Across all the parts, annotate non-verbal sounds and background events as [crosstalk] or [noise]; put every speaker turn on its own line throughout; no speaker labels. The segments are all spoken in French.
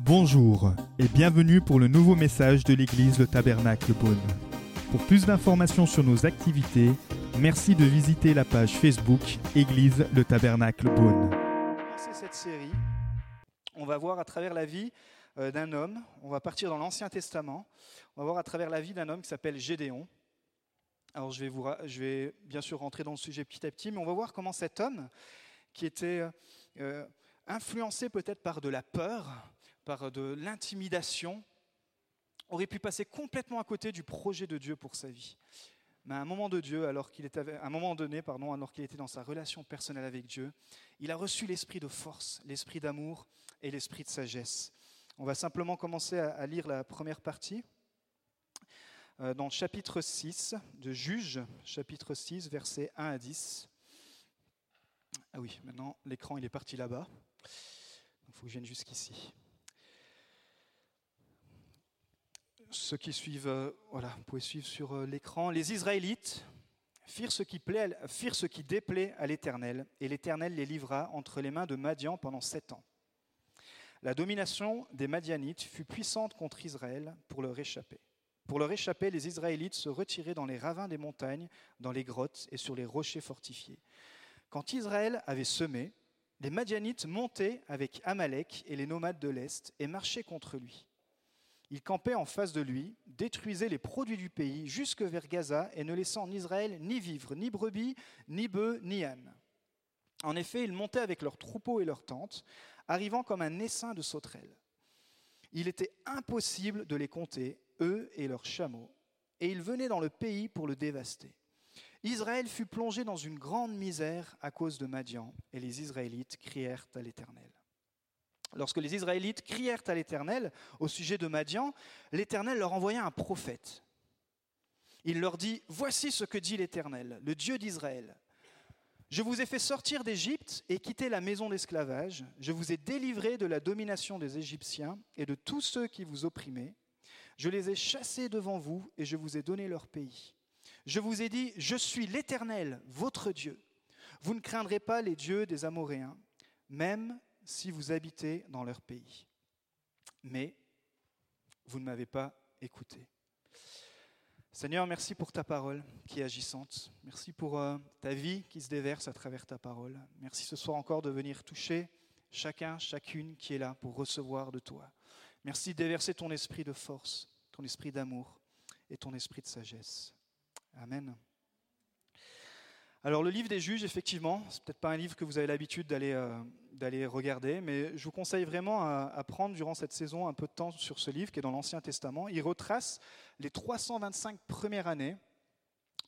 Bonjour et bienvenue pour le nouveau message de l'église Le Tabernacle Beaune. Pour plus d'informations sur nos activités, merci de visiter la page Facebook Église Le Tabernacle Beaune.
cette série, on va voir à travers la vie euh, d'un homme, on va partir dans l'Ancien Testament, on va voir à travers la vie d'un homme qui s'appelle Gédéon. Alors je vais, vous, je vais bien sûr rentrer dans le sujet petit à petit, mais on va voir comment cet homme, qui était euh, influencé peut-être par de la peur, par de l'intimidation, aurait pu passer complètement à côté du projet de Dieu pour sa vie. Mais à un moment de Dieu, alors était, à un moment donné, pardon, alors qu'il était dans sa relation personnelle avec Dieu, il a reçu l'esprit de force, l'esprit d'amour et l'esprit de sagesse. On va simplement commencer à, à lire la première partie. Euh, dans le chapitre 6 de Juges, chapitre 6, versets 1 à 10. Ah oui, maintenant l'écran est parti là-bas. Il faut que je vienne jusqu'ici. Ceux qui suivent, euh, voilà, vous pouvez suivre sur euh, l'écran. Les Israélites firent ce qui, plaît, firent ce qui déplaît à l'Éternel, et l'Éternel les livra entre les mains de Madian pendant sept ans. La domination des Madianites fut puissante contre Israël pour leur échapper. Pour leur échapper, les Israélites se retiraient dans les ravins des montagnes, dans les grottes et sur les rochers fortifiés. Quand Israël avait semé, les Madianites montaient avec Amalek et les nomades de l'Est et marchaient contre lui. Ils campaient en face de lui, détruisaient les produits du pays jusque vers Gaza et ne laissant en Israël ni vivres, ni brebis, ni bœufs, ni ânes. En effet, ils montaient avec leurs troupeaux et leurs tentes, arrivant comme un essaim de sauterelles. Il était impossible de les compter, eux et leurs chameaux, et ils venaient dans le pays pour le dévaster. Israël fut plongé dans une grande misère à cause de Madian, et les Israélites crièrent à l'Éternel. Lorsque les Israélites crièrent à l'Éternel au sujet de Madian, l'Éternel leur envoya un prophète. Il leur dit, Voici ce que dit l'Éternel, le Dieu d'Israël. Je vous ai fait sortir d'Égypte et quitter la maison d'esclavage. Je vous ai délivré de la domination des Égyptiens et de tous ceux qui vous opprimaient. Je les ai chassés devant vous et je vous ai donné leur pays. Je vous ai dit, je suis l'Éternel, votre Dieu. Vous ne craindrez pas les dieux des Amoréens, même si vous habitez dans leur pays. Mais vous ne m'avez pas écouté. Seigneur, merci pour ta parole qui est agissante. Merci pour euh, ta vie qui se déverse à travers ta parole. Merci ce soir encore de venir toucher chacun, chacune qui est là pour recevoir de toi. Merci de déverser ton esprit de force, ton esprit d'amour et ton esprit de sagesse. Amen. Alors le livre des juges, effectivement, c'est peut-être pas un livre que vous avez l'habitude d'aller euh, d'aller regarder, mais je vous conseille vraiment à, prendre durant cette saison un peu de temps sur ce livre qui est dans l'Ancien Testament. Il retrace les 325 premières années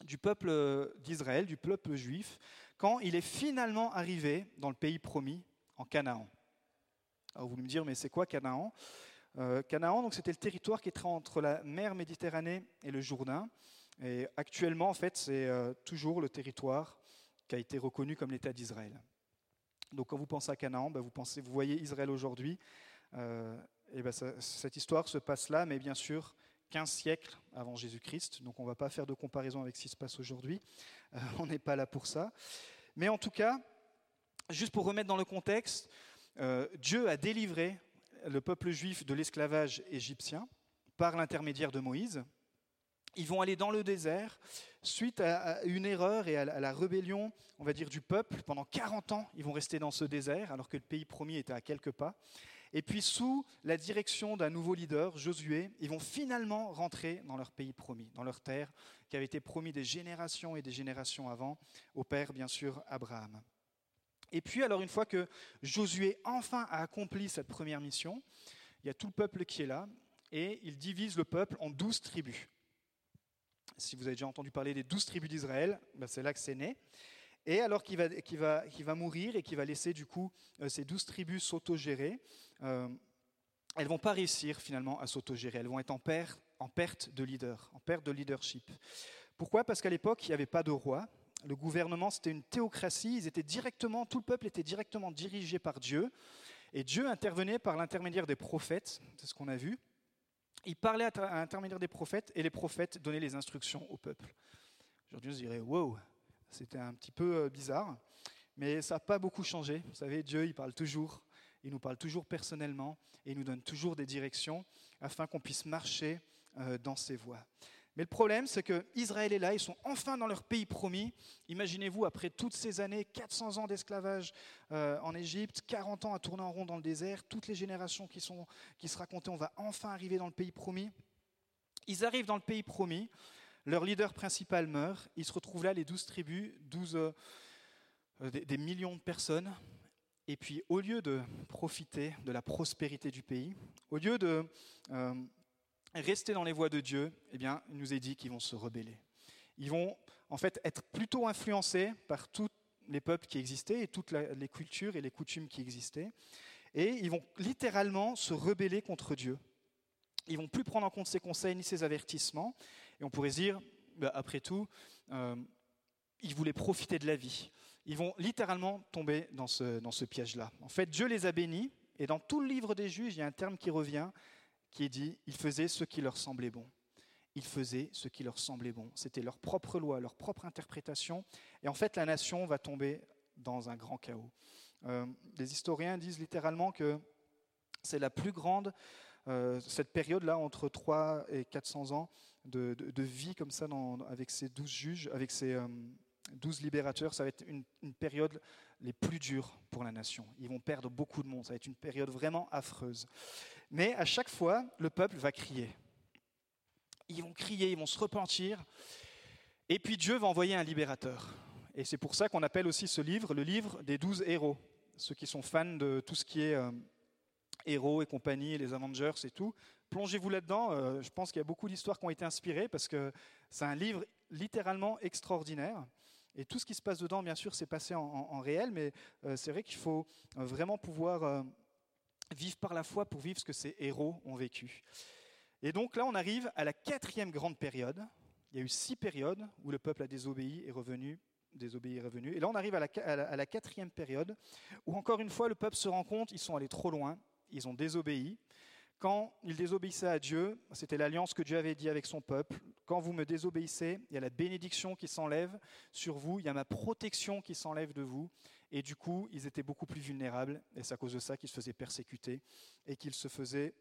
du peuple euh, d'Israël, du peuple juif, quand il est finalement arrivé dans le pays promis, en Canaan. Alors vous me dire, mais c'est quoi Canaan? Euh, Canaan, donc c'était le territoire qui était entre la mer Méditerranée et le Jourdain. Et actuellement, en fait, c'est euh, toujours le territoire qui a été reconnu comme l'État d'Israël. Donc, quand vous pensez à Canaan, ben, vous, voyez Israël aujourd'hui. euh, et ça- cette histoire se passe là, mais bien sûr, 15 siècles avant Jésus-Christ. Donc, on ne va pas faire de comparaison avec ce qui se passe aujourd'hui. Euh, [laughs] on n'est pas là pour ça. Mais en tout cas, juste pour remettre dans le contexte, Dieu a délivré le peuple juif de l'esclavage égyptien par l'intermédiaire de Moïse. Ils vont aller dans le désert suite à une erreur et à la- à la rébellion, on va dire, du peuple. Pendant 40 ans, ils vont rester dans ce désert alors que le pays promis était à quelques pas. Et puis, sous la direction d'un nouveau leader, Josué, ils vont finalement rentrer dans leur pays promis, dans leur terre qui avait été promis des générations et des générations avant, au père, bien sûr, Abraham. Et puis, alors, une fois que Josué enfin a accompli cette première mission, il y a tout le peuple qui est là, et il divise le peuple en douze tribus. Si vous avez déjà entendu parler des douze tribus d'Israël, ben c'est là que c'est né. Et alors qu'il va, mourir et qu'il va laisser du coup euh, ces douze tribus s'autogérer, euh, elles vont pas réussir finalement à s'autogérer. Elles vont être en perte, de en perte de leadership. Pourquoi? Parce qu'à l'époque, il n'y avait pas de roi. Le gouvernement, c'était une théocratie. Ils étaient directement, tout le peuple était directement dirigé par Dieu. Et Dieu intervenait par l'intermédiaire des prophètes, c'est ce qu'on a vu. Il parlait à, l'intermédiaire des prophètes et les prophètes donnaient les instructions au peuple. Aujourd'hui, on se dirait, wow, c'était un petit peu euh, bizarre. Mais ça n'a pas beaucoup changé. Vous savez, Dieu, il parle toujours, il nous parle toujours personnellement et il nous donne toujours des directions afin qu'on puisse marcher euh, dans ses voies. Mais le problème, c'est que Israël est là, ils sont enfin dans leur pays promis. Imaginez-vous, après toutes ces années, 400 ans d'esclavage euh, en Égypte, 40 ans à tourner en rond dans le désert, toutes les générations qui, se racontaient, on va enfin arriver dans le pays promis. Ils arrivent dans le pays promis, leur leader principal meurt, ils se retrouvent là, les 12 tribus, 12, euh, des, des millions de personnes. Et puis, au lieu de profiter de la prospérité du pays, au lieu de euh, rester dans les voies de Dieu, eh bien, il nous est dit qu'ils vont se rebeller. Ils vont en fait être plutôt influencés par tous les peuples qui existaient et toutes les cultures et les coutumes qui existaient. Et ils vont littéralement se rebeller contre Dieu. Ils vont plus prendre en compte ses conseils ni ses avertissements. Et on pourrait dire, bah, après tout, euh, ils voulaient profiter de la vie. Ils vont littéralement tomber dans ce, dans ce piège-là. En fait, Dieu les a bénis. Et dans tout le livre des juges, il y a un terme qui revient, qui est dit, ils faisaient ce qui leur semblait bon. Ils faisaient ce qui leur semblait bon. C'était leur propre loi, leur propre interprétation. Et en fait, la nation va tomber dans un grand chaos. Euh, les historiens disent littéralement que c'est la plus grande, euh, cette période-là, entre 3 et 400 ans de, vie comme ça, avec ces 12 juges, avec ces euh, 12 libérateurs, ça va être une période les plus dures pour la nation. Ils vont perdre beaucoup de monde, ça va être une période vraiment affreuse. Mais à chaque fois, le peuple va crier. Ils vont crier, ils vont se repentir. Et puis Dieu va envoyer un libérateur. Et c'est pour ça qu'on appelle aussi ce livre le livre des douze héros. Ceux qui sont fans de tout ce qui est euh, héros et compagnie, les Avengers et tout, plongez-vous là-dedans. Euh, je pense qu'il y a beaucoup d'histoires qui ont été inspirées parce que c'est un livre littéralement extraordinaire. Et tout ce qui se passe dedans, bien sûr, c'est passé en, réel, mais euh, c'est vrai qu'il faut vraiment pouvoir vivre par la foi pour vivre ce que ces héros ont vécu. Et donc là, on arrive à la quatrième grande période. Il y a eu six périodes où le peuple a désobéi et revenu, désobéi et revenu. Et là, on arrive à la, à la, à la quatrième période où, encore une fois, le peuple se rend compte ils sont allés trop loin, ils ont désobéi. Quand ils désobéissaient à Dieu, c'était l'alliance que Dieu avait dit avec son peuple. Quand vous me désobéissez, il y a la bénédiction qui s'enlève sur vous, il y a ma protection qui s'enlève de vous. Et du coup, ils étaient beaucoup plus vulnérables. Et c'est à cause de ça qu'ils se faisaient persécuter et qu'ils se faisaient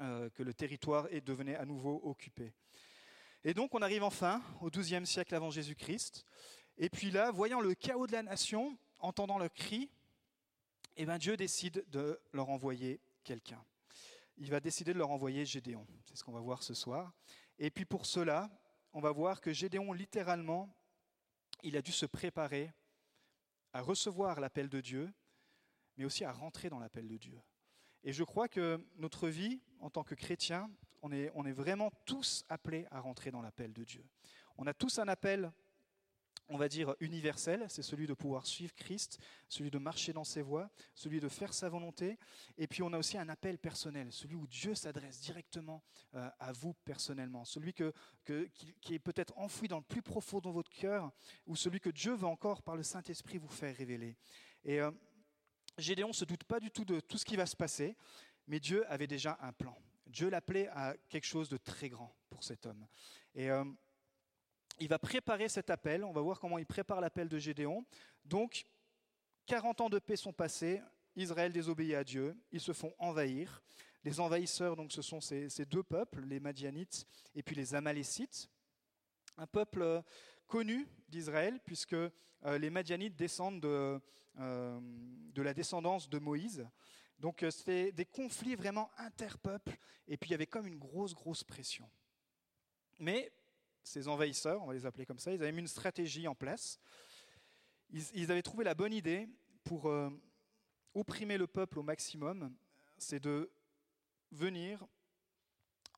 euh, que le territoire devenait à nouveau occupé. Et donc, on arrive enfin au XIIe siècle avant Jésus-Christ. Et puis là, voyant le chaos de la nation, entendant leurs cris, eh ben Dieu décide de leur envoyer quelqu'un il va décider de leur envoyer Gédéon. C'est ce qu'on va voir ce soir. Et puis pour cela, on va voir que Gédéon, littéralement, il a dû se préparer à recevoir l'appel de Dieu, mais aussi à rentrer dans l'appel de Dieu. Et je crois que notre vie, en tant que chrétien, on est, vraiment tous appelés à rentrer dans l'appel de Dieu. On a tous un appel on va dire, universel, c'est celui de pouvoir suivre Christ, celui de marcher dans ses voies, celui de faire sa volonté. Et puis on a aussi un appel personnel, celui où Dieu s'adresse directement euh, à vous personnellement, celui qui est peut-être enfoui dans le plus profond de votre cœur, ou celui que Dieu veut encore par le Saint-Esprit vous faire révéler. Et euh, Gédéon ne se doute pas du tout de tout ce qui va se passer, mais Dieu avait déjà un plan. Dieu l'appelait à quelque chose de très grand pour cet homme. Et euh, il va préparer cet appel. On va voir comment il prépare l'appel de Gédéon. Donc, 40 ans de paix sont passés. Israël désobéit à Dieu. Ils se font envahir. Les envahisseurs, donc, ce sont ces, deux peuples, les Madianites et puis les Amalécites. Un peuple euh, connu d'Israël, puisque euh, les Madianites descendent de, euh, de, la descendance de Moïse. Donc, c'était des conflits vraiment interpeuples. Et puis, il y avait comme une grosse, grosse pression. Mais ces envahisseurs, on va les appeler comme ça, ils avaient mis une stratégie en place. Ils, avaient trouvé la bonne idée pour euh, opprimer le peuple au maximum, c'est de venir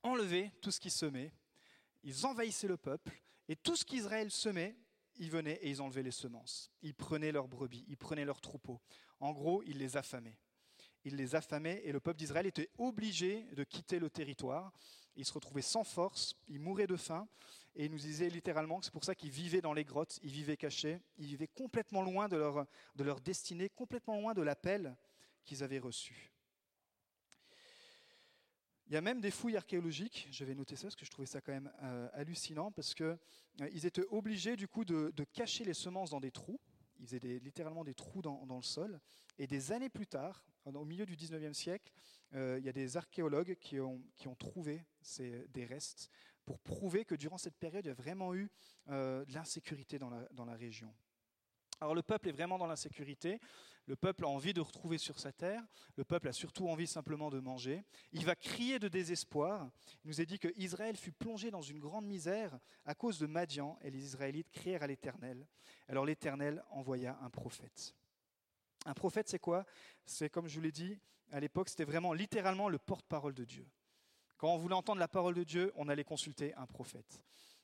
enlever tout ce qui semait. Ils envahissaient le peuple et tout ce qu'Israël semait, ils venaient et ils enlevaient les semences. Ils prenaient leurs brebis, ils prenaient leurs troupeaux. En gros, ils les affamaient. Ils les affamaient et le peuple d'Israël était obligé de quitter le territoire. Ils se retrouvaient sans force, ils mouraient de faim et il nous disait littéralement que c'est pour ça qu'ils vivaient dans les grottes, ils vivaient cachés, ils vivaient complètement loin de leur, de leur destinée, complètement loin de l'appel qu'ils avaient reçu. Il y a même des fouilles archéologiques, je vais noter ça parce que je trouvais ça quand même euh, hallucinant, parce qu'ils euh, étaient obligés du coup de, de, cacher les semences dans des trous, ils faisaient littéralement des trous dans, le sol. Et des années plus tard, au milieu du 19e siècle, il y a des archéologues qui ont, qui ont trouvé ces, des restes pour prouver que durant cette période, il y a vraiment eu de l'insécurité dans la, dans la région. Alors le peuple est vraiment dans l'insécurité, le peuple a envie de retrouver sur sa terre, le peuple a surtout envie simplement de manger. Il va crier de désespoir. Il nous est dit que Israël fut plongé dans une grande misère à cause de Madian, et les Israélites crièrent à l'Éternel. Alors l'Éternel envoya un prophète. Un prophète, c'est quoi? C'est comme je vous l'ai dit, à l'époque, c'était vraiment littéralement le porte-parole de Dieu. Quand on voulait entendre la parole de Dieu, on allait consulter un prophète.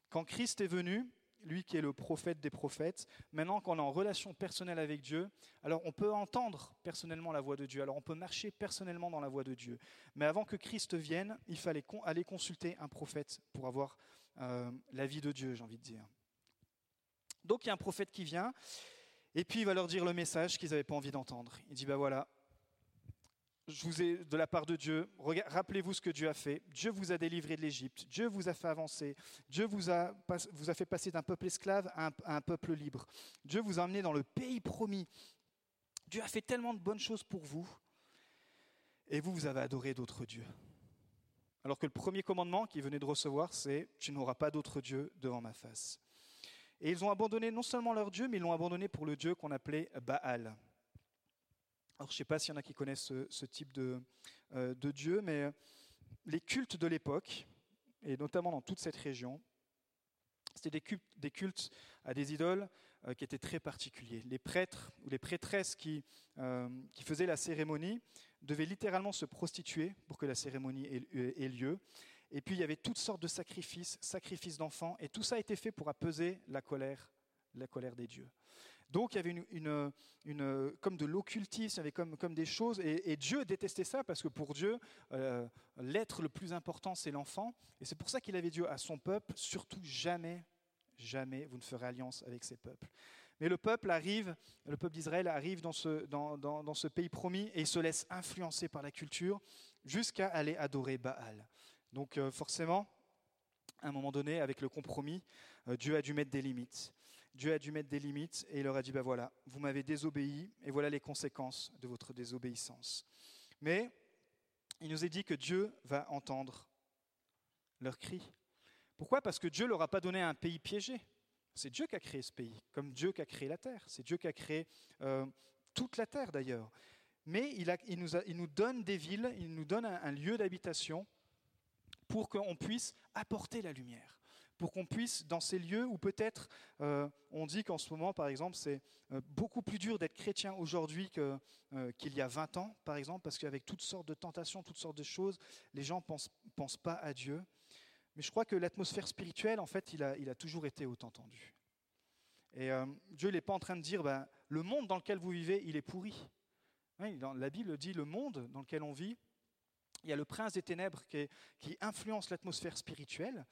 Quand Christ est venu, lui qui est le prophète des prophètes, maintenant qu'on est en relation personnelle avec Dieu, alors on peut entendre personnellement la voix de Dieu, alors on peut marcher personnellement dans la voix de Dieu. Mais avant que Christ vienne, il fallait aller consulter un prophète pour avoir euh, la vie de Dieu, j'ai envie de dire. Donc il y a un prophète qui vient, et puis il va leur dire le message qu'ils n'avaient pas envie d'entendre. Il dit, ben voilà, je vous ai de la part de Dieu, rappelez-vous ce que Dieu a fait. Dieu vous a délivré de l'Égypte, Dieu vous a fait avancer, Dieu vous a, vous a fait passer d'un peuple esclave à un, peuple libre. Dieu vous a emmené dans le pays promis. Dieu a fait tellement de bonnes choses pour vous, et vous, vous avez adoré d'autres dieux. Alors que le premier commandement qu'ils venaient de recevoir, c'est Tu n'auras pas d'autre Dieu devant ma face. Et ils ont abandonné non seulement leur Dieu, mais ils l'ont abandonné pour le Dieu qu'on appelait Baal. Alors, je ne sais pas s'il y en a qui connaissent ce, type de, euh, de, Dieu, mais les cultes de l'époque, et notamment dans toute cette région, c'était des cultes, à des idoles euh, qui étaient très particuliers. Les prêtres ou les prêtresses qui, euh, qui, faisaient la cérémonie devaient littéralement se prostituer pour que la cérémonie ait, ait lieu. Et puis il y avait toutes sortes de sacrifices, sacrifices d'enfants, et tout ça a été fait pour apaiser la colère, la colère des dieux. Donc il y avait une, comme de l'occultisme, il y avait comme, des choses, et, Dieu détestait ça parce que pour Dieu, euh, l'être le plus important, c'est l'enfant, et c'est pour ça qu'il avait dit à son peuple, surtout jamais, jamais vous ne ferez alliance avec ces peuples. Mais le peuple arrive, le peuple d'Israël arrive dans ce pays promis et il se laisse influencer par la culture jusqu'à aller adorer Baal. Donc euh, forcément, à un moment donné, avec le compromis, euh, Dieu a dû mettre des limites. Dieu a dû mettre des limites et il leur a dit, ben voilà, vous m'avez désobéi et voilà les conséquences de votre désobéissance. Mais il nous est dit que Dieu va entendre leurs cris. Pourquoi? Parce que Dieu ne leur a pas donné un pays piégé. C'est Dieu qui a créé ce pays, comme Dieu qui a créé la terre. C'est Dieu qui a créé euh, toute la terre d'ailleurs. Mais il, nous donne des villes, il nous donne un lieu d'habitation pour qu'on puisse apporter la lumière pour qu'on puisse, dans ces lieux où peut-être euh, on dit qu'en ce moment, par exemple, c'est euh, beaucoup plus dur d'être chrétien aujourd'hui euh, qu'il y a 20 ans, par exemple, parce qu'avec toutes sortes de tentations, toutes sortes de choses, les gens ne pensent, pas à Dieu. Mais je crois que l'atmosphère spirituelle, en fait, il a, toujours été autant tendu. Et Dieu n'est pas en train de dire, ben, le monde dans lequel vous vivez, il est pourri. la Bible dit, le monde dans lequel on vit, il y a le prince des ténèbres qui influence l'atmosphère spirituelle,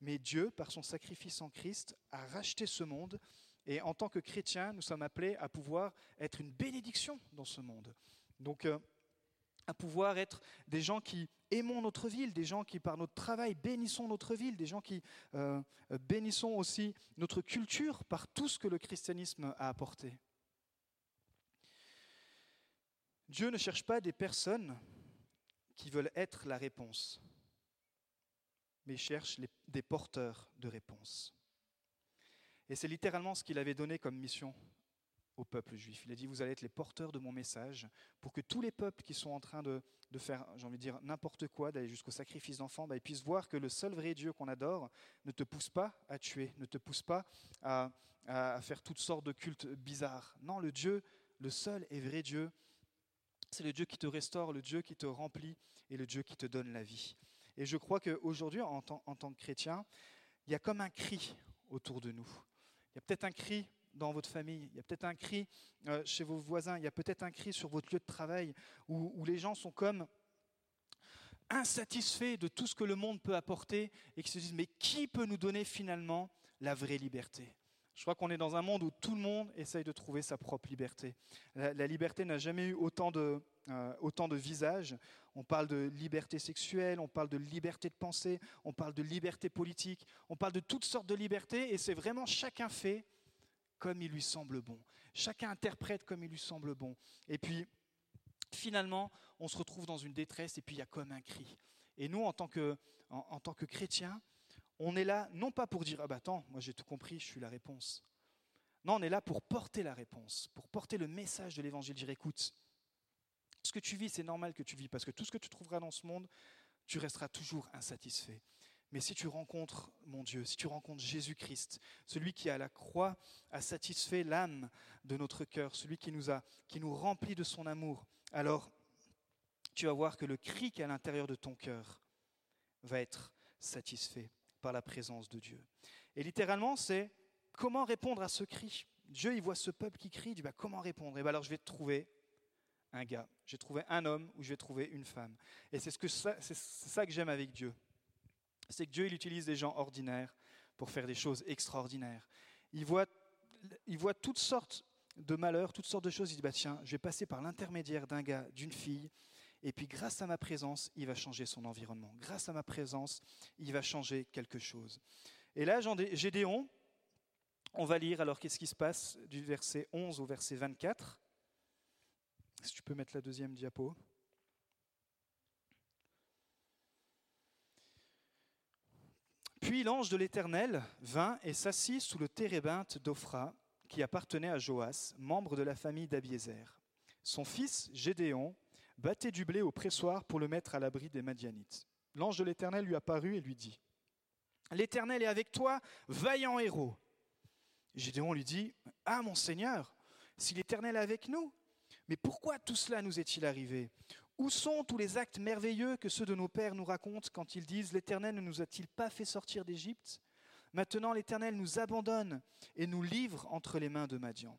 mais Dieu, par son sacrifice en Christ, a racheté ce monde. Et en tant que chrétiens, nous sommes appelés à pouvoir être une bénédiction dans ce monde. Donc, euh, à pouvoir être des gens qui aimons notre ville, des gens qui, par notre travail, bénissons notre ville, des gens qui euh, bénissons aussi notre culture par tout ce que le christianisme a apporté. Dieu ne cherche pas des personnes qui veulent être la réponse mais cherche des porteurs de réponses. Et c'est littéralement ce qu'il avait donné comme mission au peuple juif. Il a dit, vous allez être les porteurs de mon message pour que tous les peuples qui sont en train de, faire, j'ai envie de dire, n'importe quoi, d'aller jusqu'au sacrifice d'enfants, bah, puissent voir que le seul vrai Dieu qu'on adore ne te pousse pas à tuer, ne te pousse pas à, à faire toutes sortes de cultes bizarres. Non, le Dieu, le seul et vrai Dieu, c'est le Dieu qui te restaure, le Dieu qui te remplit et le Dieu qui te donne la vie. Et je crois qu'aujourd'hui, en, tant que chrétien, il y a comme un cri autour de nous. Il y a peut-être un cri dans votre famille, il y a peut-être un cri euh, chez vos voisins, il y a peut-être un cri sur votre lieu de travail où, les gens sont comme insatisfaits de tout ce que le monde peut apporter et qui se disent mais qui peut nous donner finalement la vraie liberté? Je crois qu'on est dans un monde où tout le monde essaye de trouver sa propre liberté. La, liberté n'a jamais eu autant de, euh, autant de visages. On parle de liberté sexuelle, on parle de liberté de pensée, on parle de liberté politique, on parle de toutes sortes de libertés, et c'est vraiment chacun fait comme il lui semble bon. Chacun interprète comme il lui semble bon. Et puis, finalement, on se retrouve dans une détresse et puis il y a comme un cri. Et nous, en tant que, en, tant que chrétiens, on est là non pas pour dire Ah bah attends, moi j'ai tout compris, je suis la réponse. Non, on est là pour porter la réponse, pour porter le message de l'évangile. Dire écoute, ce que tu vis, c'est normal que tu vis, parce que tout ce que tu trouveras dans ce monde, tu resteras toujours insatisfait. Mais si tu rencontres mon Dieu, si tu rencontres Jésus-Christ, celui qui à la croix a satisfait l'âme de notre cœur, celui qui nous a, qui nous remplit de son amour, alors tu vas voir que le cri qui est à l'intérieur de ton cœur va être satisfait par la présence de Dieu. Et littéralement, c'est comment répondre à ce cri. Dieu, il voit ce peuple qui crie, il dit bah, comment répondre? Et bien alors je vais trouver un gars, je vais trouver un homme ou je vais trouver une femme. Et c'est ce que c'est ça que j'aime avec Dieu c'est que Dieu il utilise des gens ordinaires pour faire des choses extraordinaires. Il voit, il voit toutes sortes de malheurs, toutes sortes de choses. Il dit bah, Tiens, je vais passer par l'intermédiaire d'un gars, d'une fille, et puis grâce à ma présence, il va changer son environnement. Grâce à ma présence, il va changer quelque chose. Et là, Gédéon, on va lire alors qu'est-ce qui se passe du verset 11 au verset 24. Si tu peux mettre la deuxième diapo. Puis l'ange de l'Éternel vint et s'assit sous le térébinthe d'Ophra, qui appartenait à Joas, membre de la famille d'Abiézer. Son fils, Gédéon, battait du blé au pressoir pour le mettre à l'abri des Madianites. L'ange de l'Éternel lui apparut et lui dit L'Éternel est avec toi, vaillant héros. Gédéon lui dit Ah, mon Seigneur, si l'Éternel est avec nous, mais pourquoi tout cela nous est-il arrivé? Où sont tous les actes merveilleux que ceux de nos pères nous racontent quand ils disent L'Éternel ne nous a-t-il pas fait sortir d'Égypte? Maintenant l'Éternel nous abandonne et nous livre entre les mains de Madian.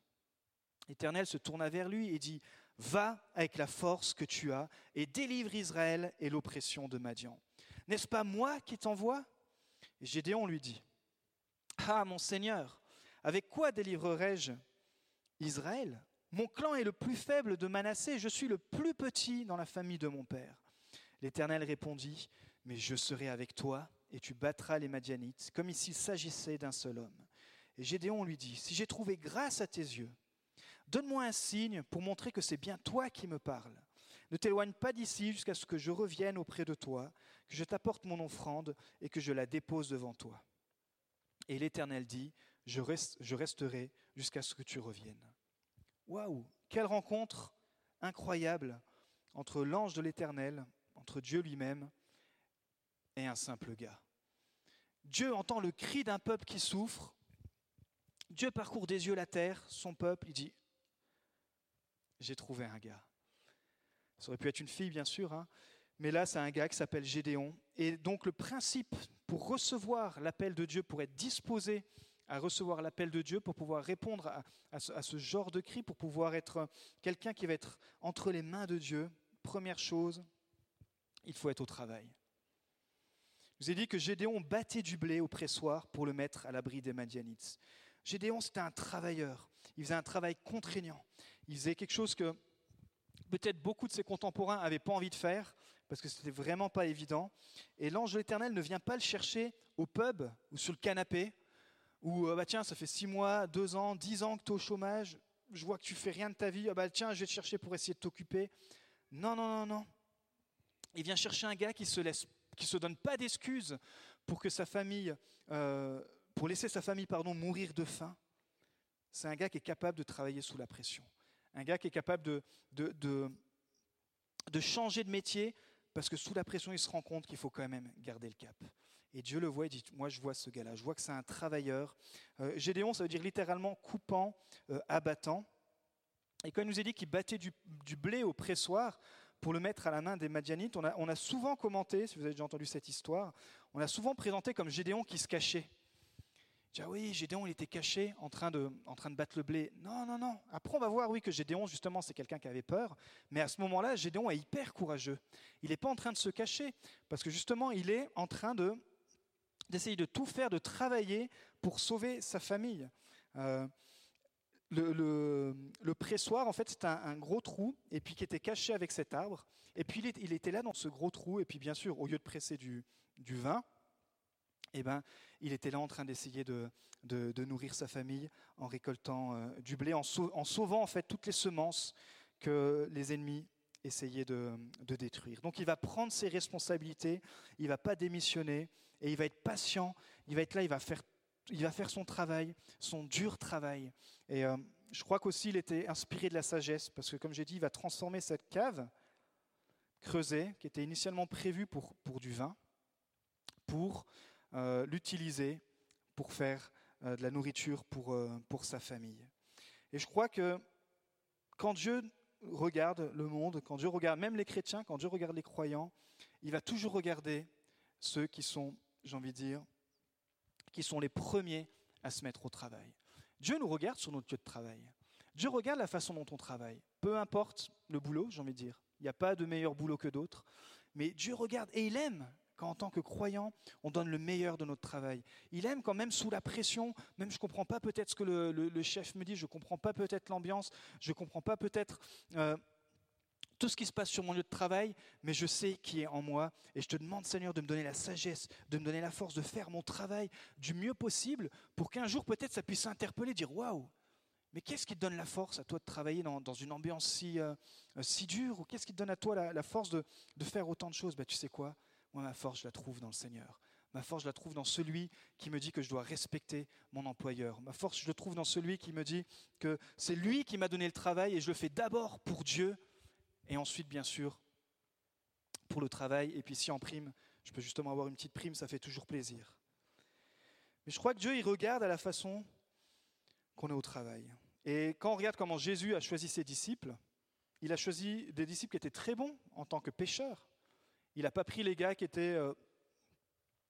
L'Éternel se tourna vers lui et dit Va avec la force que tu as et délivre Israël et l'oppression de Madian. N'est-ce pas moi qui t'envoie? Gédéon lui dit Ah, mon Seigneur, avec quoi délivrerai-je Israël? Mon clan est le plus faible de Manassé, je suis le plus petit dans la famille de mon père. L'Éternel répondit, Mais je serai avec toi, et tu battras les Madianites, comme s'il s'agissait d'un seul homme. Et Gédéon lui dit, Si j'ai trouvé grâce à tes yeux, donne-moi un signe pour montrer que c'est bien toi qui me parles. Ne t'éloigne pas d'ici jusqu'à ce que je revienne auprès de toi, que je t'apporte mon offrande et que je la dépose devant toi. Et l'Éternel dit, je, resterai jusqu'à ce que tu reviennes. Waouh Quelle rencontre incroyable entre l'ange de l'Éternel, entre Dieu lui-même et un simple gars. Dieu entend le cri d'un peuple qui souffre. Dieu parcourt des yeux la terre, son peuple, il dit, j'ai trouvé un gars. Ça aurait pu être une fille, bien sûr, hein, mais là, c'est un gars qui s'appelle Gédéon. Et donc le principe pour recevoir l'appel de Dieu, pour être disposé à recevoir l'appel de Dieu, pour pouvoir répondre à, ce, genre de cri, pour pouvoir être quelqu'un qui va être entre les mains de Dieu, première chose, il faut être au travail. Je vous ai dit que Gédéon battait du blé au pressoir pour le mettre à l'abri des Madianites. Gédéon, c'était un travailleur. Il faisait un travail contraignant. Il faisait quelque chose que peut-être beaucoup de ses contemporains n'avaient pas envie de faire, parce que ce n'était vraiment pas évident. Et l'ange de l'Éternel ne vient pas le chercher au pub ou sur le canapé ou euh, bah, tiens, ça fait six mois, deux ans, dix ans que tu es au chômage, je vois que tu fais rien de ta vie, ah, bah, tiens, je vais te chercher pour essayer de t'occuper. Non, non, non, non. Il vient chercher un gars qui se laisse, qui se donne pas d'excuses pour que sa famille, euh, pour laisser sa famille, pardon, mourir de faim. C'est un gars qui est capable de travailler sous la pression. Un gars qui est capable de, de, de, changer de métier parce que sous la pression, il se rend compte qu'il faut quand même garder le cap. Et Dieu le voit et dit, moi je vois ce gars-là, je vois que c'est un travailleur. Euh, Gédéon, ça veut dire littéralement coupant, euh, abattant. Et quand il nous est dit qu'il battait du, blé au pressoir pour le mettre à la main des Madianites, on a, on a, souvent commenté, si vous avez déjà entendu cette histoire, on a souvent présenté comme Gédéon qui se cachait. Ah oui, Gédéon, il était caché en train, de, battre le blé. Non, non, non. Après, on va voir, que Gédéon, justement, c'est quelqu'un qui avait peur. Mais à ce moment-là, Gédéon est hyper courageux. Il n'est pas en train de se cacher, parce que justement, il est en train de d'essayer de tout faire, de travailler pour sauver sa famille. Euh, le, pressoir, en fait, c'était un, gros trou, et puis qui était caché avec cet arbre. Et puis il, était là dans ce gros trou, et puis bien sûr, au lieu de presser du, vin, eh ben, il était là en train d'essayer de, de, nourrir sa famille en récoltant euh, du blé, en, sauvant en fait toutes les semences que les ennemis essayaient de, de, détruire. Donc il va prendre ses responsabilités, il va pas démissionner et il va être patient, il va être là, il va faire, il va faire son travail, son dur travail. Et euh, je crois qu'aussi il était inspiré de la sagesse parce que comme j'ai dit, il va transformer cette cave creusée qui était initialement prévue pour, pour du vin pour euh, l'utiliser pour faire euh, de la nourriture pour, euh, pour sa famille. Et je crois que quand Dieu regarde le monde, quand Dieu regarde même les chrétiens, quand Dieu regarde les croyants, il va toujours regarder ceux qui sont, j'ai envie de dire, qui sont les premiers à se mettre au travail. Dieu nous regarde sur notre lieu de travail. Dieu regarde la façon dont on travaille. Peu importe le boulot, j'ai envie de dire. Il n'y a pas de meilleur boulot que d'autres. Mais Dieu regarde et il aime quand en tant que croyant, on donne le meilleur de notre travail. Il aime quand même sous la pression, même je ne comprends pas peut-être ce que le, chef me dit, je ne comprends pas peut-être l'ambiance, je ne comprends pas peut-être euh, tout ce qui se passe sur mon lieu de travail, mais je sais qui est en moi. Et je te demande, Seigneur, de me donner la sagesse, de me donner la force de faire mon travail du mieux possible pour qu'un jour peut-être ça puisse s'interpeller, dire waouh, mais qu'est-ce qui te donne la force à toi de travailler dans, une ambiance si, euh, si dure Ou qu'est-ce qui te donne à toi la, force de, de, faire autant de choses? Ben, Tu sais quoi? Moi, ma force, je la trouve dans le Seigneur. Ma force, je la trouve dans celui qui me dit que je dois respecter mon employeur. Ma force, je la trouve dans celui qui me dit que c'est lui qui m'a donné le travail et je le fais d'abord pour Dieu et ensuite, bien sûr, pour le travail. Et puis si en prime, je peux justement avoir une petite prime, ça fait toujours plaisir. Mais je crois que Dieu, il regarde à la façon qu'on est au travail. Et quand on regarde comment Jésus a choisi ses disciples, il a choisi des disciples qui étaient très bons en tant que pécheurs. Il n'a pas pris les gars qui étaient euh,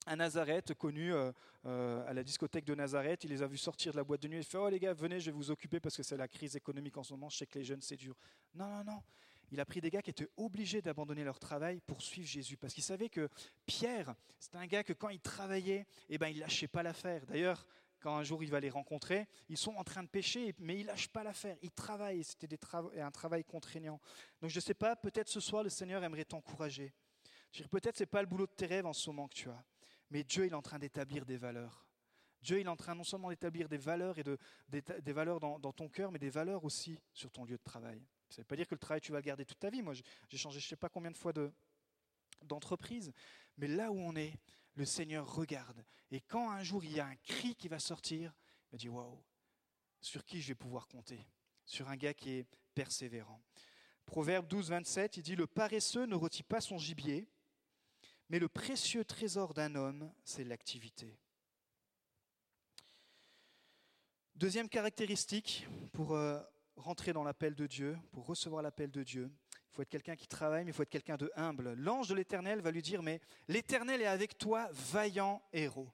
à Nazareth, connus euh, euh, à la discothèque de Nazareth. Il les a vus sortir de la boîte de nuit. Il fait Oh les gars, venez, je vais vous occuper parce que c'est la crise économique en ce moment. Je sais que les jeunes, c'est dur. Non, non, non. Il a pris des gars qui étaient obligés d'abandonner leur travail pour suivre Jésus. Parce qu'il savait que Pierre, c'est un gars que quand il travaillait, eh ben, il lâchait pas l'affaire. D'ailleurs, quand un jour il va les rencontrer, ils sont en train de pécher, mais ils lâchent pas l'affaire. Ils travaillent. C'était un travail contraignant. Donc je ne sais pas, peut-être ce soir, le Seigneur aimerait t'encourager Peut-être ce n'est pas le boulot de tes rêves en ce moment que tu as, mais Dieu il est en train d'établir des valeurs. Dieu il est en train non seulement d'établir des valeurs et de, des, valeurs dans, ton cœur, mais des valeurs aussi sur ton lieu de travail. Ça ne veut pas dire que le travail tu vas le garder toute ta vie. Moi j'ai changé je ne sais pas combien de fois d'entreprise, mais là où on est, le Seigneur regarde. Et quand un jour il y a un cri qui va sortir, il va dire waouh, sur qui je vais pouvoir compter? Sur un gars qui est persévérant. Proverbe 12, 27, il dit Le paresseux ne retire pas son gibier, mais le précieux trésor d'un homme, c'est l'activité. Deuxième caractéristique pour euh, rentrer dans l'appel de Dieu, pour recevoir l'appel de Dieu, il faut être quelqu'un qui travaille, mais il faut être quelqu'un de humble. L'ange de l'Éternel va lui dire, mais l'Éternel est avec toi, vaillant héros.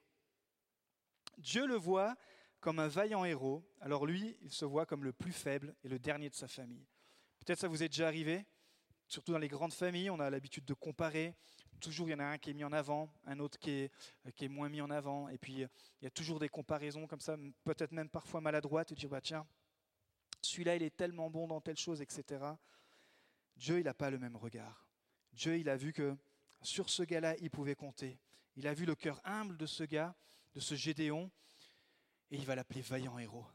Dieu le voit comme un vaillant héros, alors lui, il se voit comme le plus faible et le dernier de sa famille. Peut-être ça vous est déjà arrivé, surtout dans les grandes familles, on a l'habitude de comparer, toujours il y en a un qui est mis en avant, un autre qui est, euh, qui est moins mis en avant, et puis il y a toujours des comparaisons comme ça, peut-être même parfois maladroites, et dire bah tiens, celui-là il est tellement bon dans telle chose, etc. Dieu il n'a pas le même regard. Dieu il a vu que sur ce gars-là il pouvait compter. Il a vu le cœur humble de ce gars, de ce Gédéon, et il va l'appeler vaillant héros.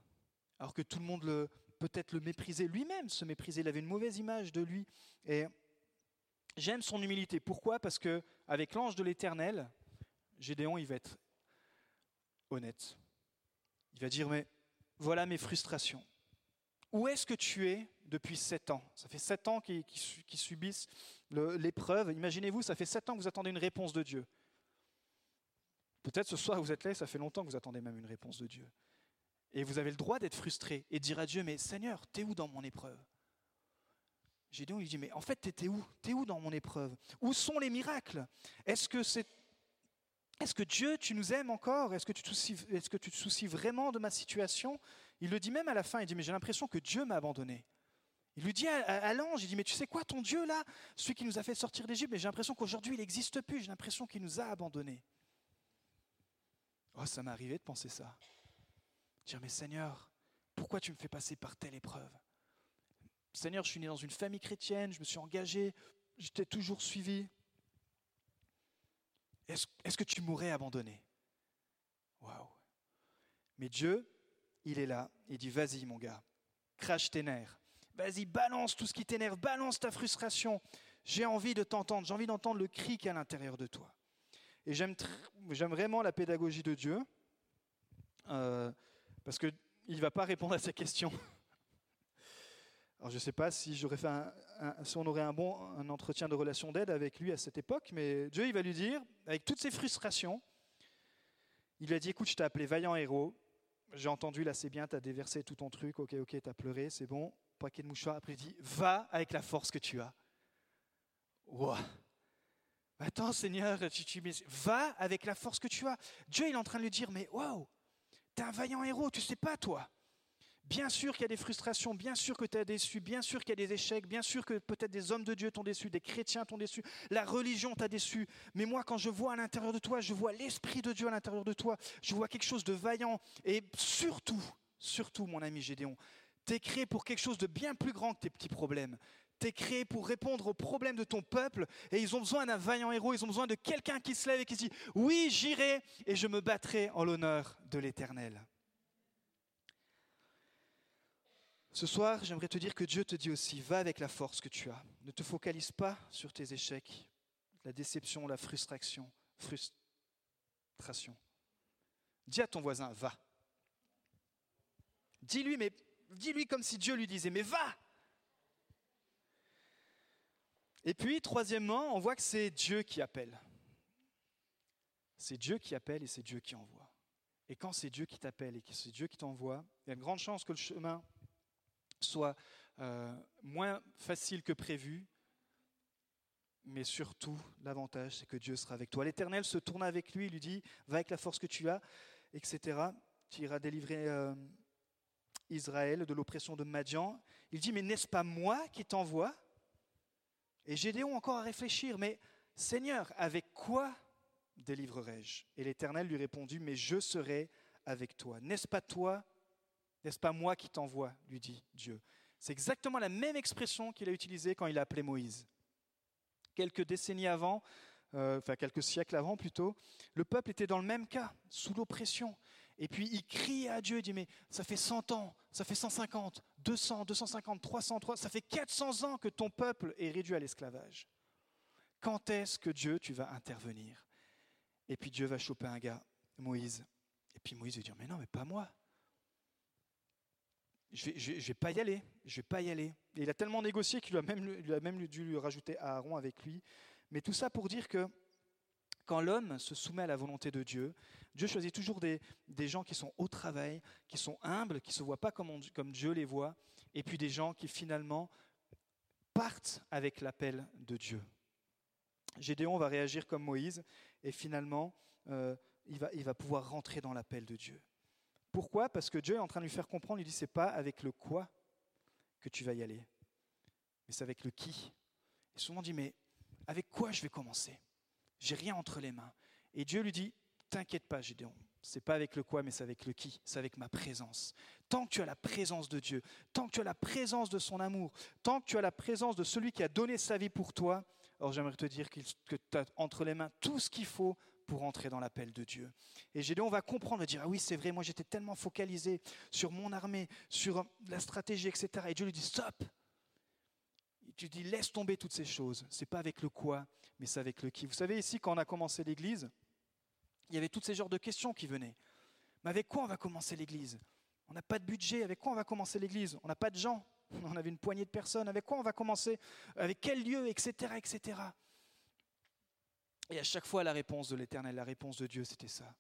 Alors que tout le monde peut-être le méprisait lui-même, se méprisait, il avait une mauvaise image de lui. Et J'aime son humilité. Pourquoi? Parce que avec l'ange de l'Éternel, Gédéon, il va être honnête. Il va dire mais voilà mes frustrations. Où est-ce que tu es depuis sept ans? Ça fait sept ans qu'ils subissent l'épreuve. Imaginez-vous, ça fait sept ans que vous attendez une réponse de Dieu. Peut-être ce soir vous êtes là, ça fait longtemps que vous attendez même une réponse de Dieu. Et vous avez le droit d'être frustré et de dire à Dieu, mais Seigneur, t'es où dans mon épreuve? Gédéon lui dit, mais en fait, t'étais où? T'es où dans mon épreuve? Où sont les miracles? Est-ce que Dieu, tu nous aimes encore? Est-ce que, tu te soucies, est-ce que tu te soucies vraiment de ma situation? Il le dit même à la fin, il dit, mais j'ai l'impression que Dieu m'a abandonné. Il lui dit à, l'ange, il dit, mais tu sais quoi, ton Dieu là, celui qui nous a fait sortir d'Égypte, mais j'ai l'impression qu'aujourd'hui il n'existe plus, j'ai l'impression qu'il nous a abandonnés. Oh, ça m'est arrivé de penser ça. Dire, mais Seigneur, pourquoi tu me fais passer par telle épreuve? Seigneur, je suis né dans une famille chrétienne, je me suis engagé, je t'ai toujours suivi. Est-ce, que tu m'aurais abandonné? Waouh. Mais Dieu, il est là. Il dit Vas-y, mon gars, crache tes nerfs. Vas-y, balance tout ce qui t'énerve, balance ta frustration. J'ai envie de t'entendre, j'ai envie d'entendre le cri qui est à l'intérieur de toi. Et j'aime, vraiment la pédagogie de Dieu, euh, parce qu'il ne va pas répondre à ces questions. Alors je ne sais pas si, on aurait un bon un entretien de relation d'aide avec lui à cette époque, mais Dieu il va lui dire, avec toutes ses frustrations, il lui a dit, écoute, je t'ai appelé vaillant héros, j'ai entendu, là c'est bien, tu as déversé tout ton truc, ok, ok, tu as pleuré, c'est bon, paquet de mouchoirs, après il dit, va avec la force que tu as. Wow. Attends Seigneur, tu, tu, va avec la force que tu as. Dieu il est en train de lui dire, mais waouh, tu es un vaillant héros, tu sais pas toi. Bien sûr qu'il y a des frustrations, bien sûr que tu as déçu, bien sûr qu'il y a des échecs, bien sûr que peut-être des hommes de Dieu t'ont déçu, des chrétiens t'ont déçu, la religion t'a déçu. Mais moi, quand je vois à l'intérieur de toi, je vois l'Esprit de Dieu à l'intérieur de toi, je vois quelque chose de vaillant. Et surtout, surtout, mon ami Gédéon, tu es créé pour quelque chose de bien plus grand que tes petits problèmes. Tu es créé pour répondre aux problèmes de ton peuple et ils ont besoin d'un vaillant héros, ils ont besoin de quelqu'un qui se lève et qui dit Oui, j'irai et je me battrai en l'honneur de l'Éternel. Ce soir, j'aimerais te dire que Dieu te dit aussi, va avec la force que tu as. Ne te focalise pas sur tes échecs, la déception, la frustration. frustration. Dis à ton voisin, va. Dis-lui, mais dis-lui comme si Dieu lui disait, mais va. Et puis, troisièmement, on voit que c'est Dieu qui appelle. C'est Dieu qui appelle et c'est Dieu qui envoie. Et quand c'est Dieu qui t'appelle et que c'est Dieu qui t'envoie, il y a une grande chance que le chemin soit euh, moins facile que prévu, mais surtout, l'avantage, c'est que Dieu sera avec toi. L'Éternel se tourna avec lui, il lui dit, va avec la force que tu as, etc. Tu iras délivrer euh, Israël de l'oppression de Madian. Il dit, mais n'est-ce pas moi qui t'envoie? Et Gédéon encore à réfléchir, mais Seigneur, avec quoi délivrerai-je? Et l'Éternel lui répondit, mais je serai avec toi. N'est-ce pas toi n'est-ce pas moi qui t'envoie lui dit Dieu. C'est exactement la même expression qu'il a utilisée quand il a appelé Moïse. Quelques décennies avant, euh, enfin quelques siècles avant plutôt, le peuple était dans le même cas, sous l'oppression. Et puis il criait à Dieu, il dit, mais ça fait 100 ans, ça fait 150, 200, 250, 300, 300, ça fait 400 ans que ton peuple est réduit à l'esclavage. Quand est-ce que Dieu, tu vas intervenir? Et puis Dieu va choper un gars, Moïse. Et puis Moïse va dire, mais non, mais pas moi je ne vais, pas y aller, je vais pas y aller. Et il a tellement négocié qu'il a même, dû lui rajouter Aaron avec lui. Mais tout ça pour dire que quand l'homme se soumet à la volonté de Dieu, Dieu choisit toujours des, gens qui sont au travail, qui sont humbles, qui ne se voient pas comme, Dieu les voit, et puis des gens qui finalement partent avec l'appel de Dieu. Gédéon va réagir comme Moïse, et finalement, euh, il va pouvoir rentrer dans l'appel de Dieu. Pourquoi? Parce que Dieu est en train de lui faire comprendre, il dit, c'est pas avec le quoi que tu vas y aller, mais c'est avec le qui. Et souvent dit, mais avec quoi je vais commencer? J'ai rien entre les mains. Et Dieu lui dit, t'inquiète pas, Gédéon, c'est pas avec le quoi, mais c'est avec le qui, c'est avec ma présence. Tant que tu as la présence de Dieu, tant que tu as la présence de son amour, tant que tu as la présence de celui qui a donné sa vie pour toi, alors j'aimerais te dire que tu as entre les mains tout ce qu'il faut pour entrer dans l'appel de Dieu. Et Gédéon va comprendre, dire, ah oui, c'est vrai, moi j'étais tellement focalisé sur mon armée, sur la stratégie, etc. Et Dieu lui dit, stop. tu dis, laisse tomber toutes ces choses. C'est pas avec le quoi, mais c'est avec le qui. Vous savez, ici, quand on a commencé l'Église, il y avait tous ces genres de questions qui venaient. Mais avec quoi on va commencer l'Église? On n'a pas de budget, avec quoi on va commencer l'Église? On n'a pas de gens, on avait une poignée de personnes, avec quoi on va commencer? Avec quel lieu, etc., etc. Et à chaque fois, la réponse de l'Éternel, la réponse de Dieu, c'était ça.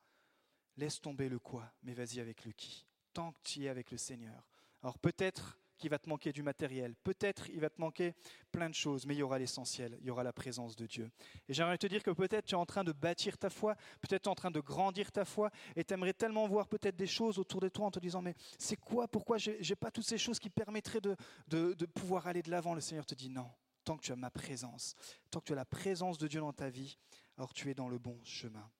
Laisse tomber le quoi, mais vas-y avec le qui. Tant que tu es avec le Seigneur. Alors peut-être qu'il va te manquer du matériel, peut-être il va te manquer plein de choses, mais il y aura l'essentiel, il y aura la présence de Dieu. Et j'aimerais te dire que peut-être tu es en train de bâtir ta foi, peut-être tu es en train de grandir ta foi, et tu aimerais tellement voir peut-être des choses autour de toi en te disant, mais c'est quoi, pourquoi je n'ai pas toutes ces choses qui permettraient de, de pouvoir aller de l'avant? Le Seigneur te dit non, tant que tu as ma présence, tant que tu as la présence de Dieu dans ta vie, alors tu es dans le bon chemin.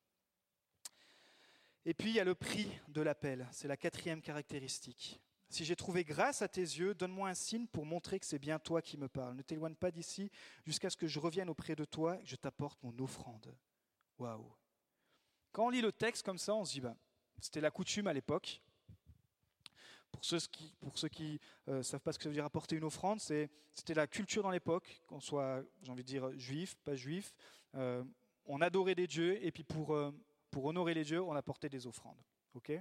Et puis il y a le prix de l'appel, c'est la quatrième caractéristique. Si j'ai trouvé grâce à tes yeux, donne-moi un signe pour montrer que c'est bien toi qui me parles. Ne t'éloigne pas d'ici jusqu'à ce que je revienne auprès de toi et que je t'apporte mon offrande. Waouh Quand on lit le texte comme ça, on se dit, bah, C'était la coutume à l'époque. Pour ceux qui pour euh, savent pas ce que ça veut dire apporter une offrande, c'était la culture dans l'époque, qu'on soit, j'ai envie de dire, juif, pas juif. Euh, on adorait des dieux et puis pour, euh, pour honorer les dieux, on apportait des offrandes. ok?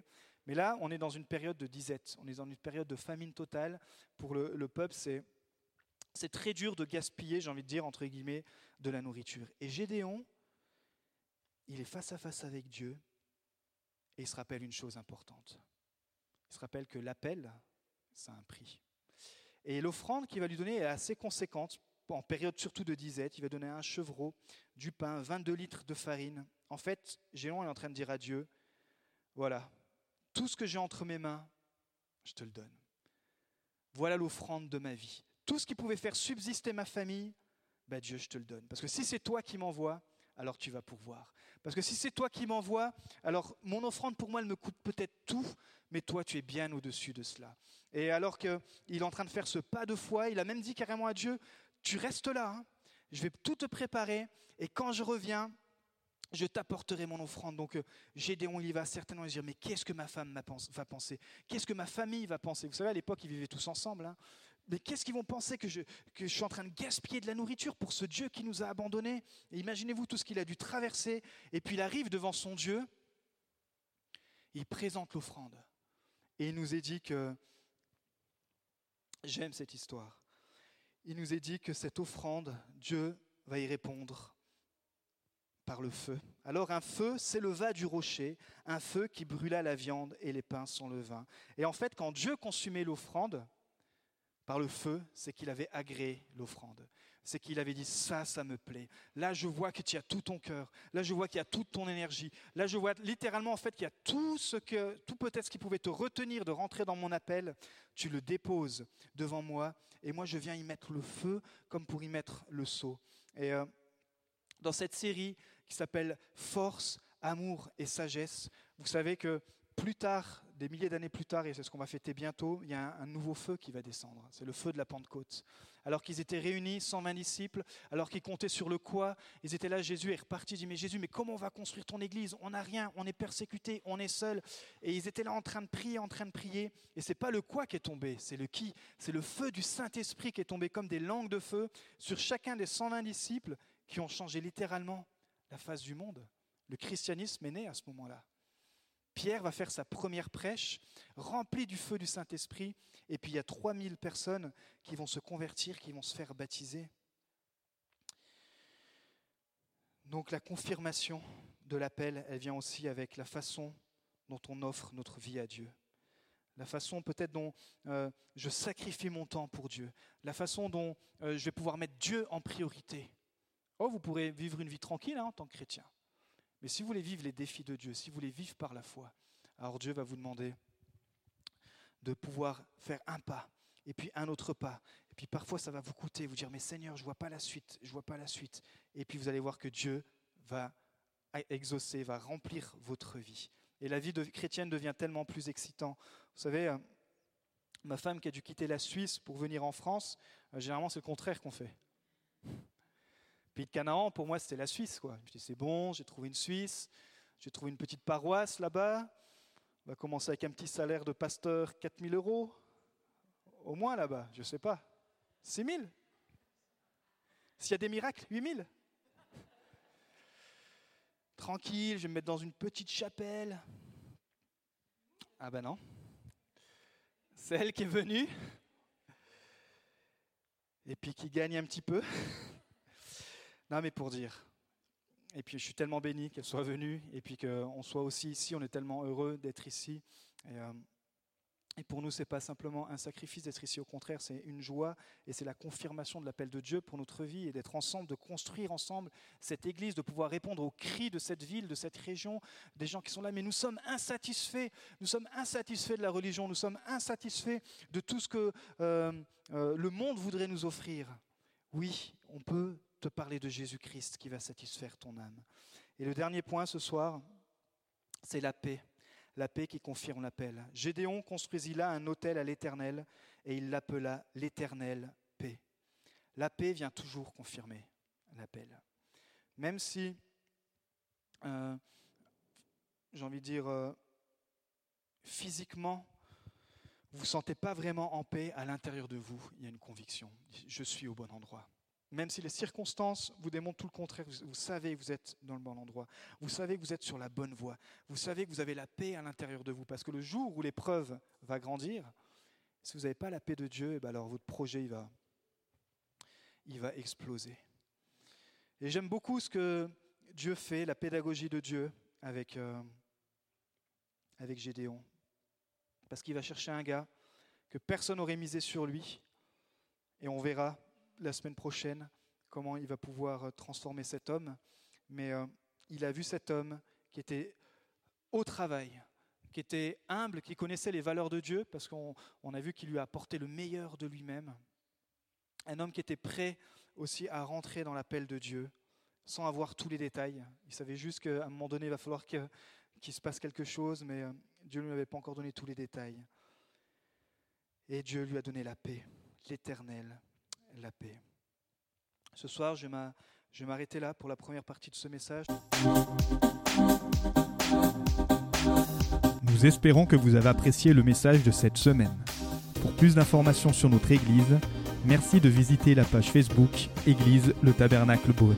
Mais là, on est dans une période de disette, on est dans une période de famine totale. Pour le, le peuple, c'est c'est très dur de gaspiller, j'ai envie de dire, entre guillemets, de la nourriture. Et Gédéon, il est face à face avec Dieu et il se rappelle une chose importante. Il se rappelle que l'appel, ça a un prix. Et l'offrande qu'il va lui donner est assez conséquente, en période surtout de disette. Il va donner un chevreau, du pain, 22 litres de farine. En fait, Gédéon est en train de dire à Dieu, voilà, tout ce que j'ai entre mes mains, je te le donne. Voilà l'offrande de ma vie tout ce qui pouvait faire subsister ma famille, ben Dieu, je te le donne. Parce que si c'est toi qui m'envoies, alors tu vas pourvoir. Parce que si c'est toi qui m'envoies, alors mon offrande pour moi, elle me coûte peut-être tout, mais toi, tu es bien au-dessus de cela. Et alors qu'il est en train de faire ce pas de foi, il a même dit carrément à Dieu, tu restes là, hein. je vais tout te préparer, et quand je reviens, je t'apporterai mon offrande. Donc euh, Gédéon, il va certainement dire, mais qu'est-ce que ma femme va penser? Qu'est-ce que ma famille va penser? Vous savez, à l'époque, ils vivaient tous ensemble. Hein. Mais qu'est-ce qu'ils vont penser que je, que suis en train de gaspiller de la nourriture pour ce Dieu qui nous a abandonnés? Imaginez-vous tout ce qu'il a dû traverser. Et puis il arrive devant son Dieu, il présente l'offrande. Et il nous est dit que, j'aime cette histoire, il nous est dit que cette offrande, Dieu va y répondre par le feu. Alors un feu s'éleva du rocher, un feu qui brûla la viande et les pains sans le vin. Et en fait, quand Dieu consumait l'offrande, par le feu, c'est qu'il avait agréé l'offrande. C'est qu'il avait dit ça, ça me plaît. Là, je vois que tu as tout ton cœur. Là, je vois qu'il y a toute ton énergie. Là, je vois littéralement en fait qu'il y a tout ce que, tout peut-être ce qui pouvait te retenir de rentrer dans mon appel. Tu le déposes devant moi et moi, je viens y mettre le feu comme pour y mettre le seau. Et euh, dans cette série qui s'appelle Force, amour et sagesse, vous savez que plus tard, des milliers d'années plus tard, et c'est ce qu'on va fêter bientôt, il y a un, nouveau feu qui va descendre. C'est le feu de la Pentecôte. Alors qu'ils étaient réunis, 120 disciples, alors qu'ils comptaient sur le quoi, ils étaient là, Jésus est reparti, il dit, mais Jésus, mais comment on va construire ton église? On n'a rien, on est persécuté, on est seul. Et ils étaient là en train de prier, en train de prier. Et c'est pas le quoi qui est tombé, c'est le qui. C'est le feu du Saint-Esprit qui est tombé comme des langues de feu sur chacun des 120 disciples qui ont changé littéralement la face du monde. Le christianisme est né à ce moment-là. Pierre va faire sa première prêche, remplie du feu du Saint-Esprit, et puis il y a 3000 personnes qui vont se convertir, qui vont se faire baptiser. Donc la confirmation de l'appel, elle vient aussi avec la façon dont on offre notre vie à Dieu. La façon peut-être dont euh, je sacrifie mon temps pour Dieu. La façon dont euh, je vais pouvoir mettre Dieu en priorité. Oh, vous pourrez vivre une vie tranquille hein, en tant que chrétien. Mais si vous voulez vivre les défis de Dieu, si vous voulez vivre par la foi, alors Dieu va vous demander de pouvoir faire un pas, et puis un autre pas. Et puis parfois ça va vous coûter, vous dire, mais Seigneur, je ne vois pas la suite, je ne vois pas la suite. Et puis vous allez voir que Dieu va exaucer, va remplir votre vie. Et la vie chrétienne devient tellement plus excitant. Vous savez, euh, ma femme qui a dû quitter la Suisse pour venir en France, euh, généralement c'est le contraire qu'on fait. De Canaan, pour moi, c'était la Suisse. Quoi. Je dis, c'est bon, j'ai trouvé une Suisse, j'ai trouvé une petite paroisse là-bas. On va commencer avec un petit salaire de pasteur, 4000 euros. Au moins là-bas, je ne sais pas. 6000 S'il y a des miracles, 8000 Tranquille, je vais me mettre dans une petite chapelle. Ah ben non. C'est elle qui est venue. Et puis qui gagne un petit peu. Non, mais pour dire. Et puis je suis tellement béni qu'elle soit venue et puis qu'on soit aussi ici. On est tellement heureux d'être ici. Et, euh, pour nous, ce n'est pas simplement un sacrifice d'être ici, au contraire, c'est une joie et c'est la confirmation de l'appel de Dieu pour notre vie et d'être ensemble, de construire ensemble cette église, de pouvoir répondre aux cris de cette ville, de cette région, des gens qui sont là. Mais nous sommes insatisfaits, nous sommes insatisfaits de la religion, nous sommes insatisfaits de tout ce que euh, euh, le monde voudrait nous offrir. Oui, on peut te parler de Jésus-Christ qui va satisfaire ton âme. Et le dernier point ce soir, c'est la paix. La paix qui confirme l'appel. Gédéon construisit là un hôtel à l'Éternel et il l'appela l'Éternel paix. La paix vient toujours confirmer l'appel. Même si, euh, j'ai envie de dire, euh, physiquement, vous ne vous sentez pas vraiment en paix, à l'intérieur de vous, il y a une conviction. Je suis au bon endroit. Même si les circonstances vous démontrent tout le contraire, vous savez que vous êtes dans le bon endroit. Vous savez que vous êtes sur la bonne voie. Vous savez que vous avez la paix à l'intérieur de vous. Parce que le jour où l'épreuve va grandir, si vous n'avez pas la paix de Dieu, eh ben alors votre projet va, va exploser. Et j'aime beaucoup ce que Dieu fait, la pédagogie de Dieu avec, euh, avec Gédéon. Parce qu'il va chercher un gars que personne n'aurait misé sur lui. Et on verra la semaine prochaine comment il va pouvoir euh, transformer cet homme. Mais euh, il a vu cet homme qui était au travail, qui était humble, qui connaissait les valeurs de Dieu, parce qu'on a vu qu'il lui a apporté le meilleur de lui-même. Un homme qui était prêt aussi à rentrer dans l'appel de Dieu, sans avoir tous les détails. Il savait juste qu'à un moment donné, il va falloir qu'il se passe quelque chose, mais euh, Dieu ne lui avait pas encore donné tous les détails. Et Dieu lui a donné la paix, l'éternel, la paix. Ce soir, je vais m'arrêter là pour la première partie de ce message.
Nous espérons que vous avez apprécié le message de cette semaine. Pour plus d'informations sur notre Église, merci de visiter la page Facebook Église le Tabernacle Beaune.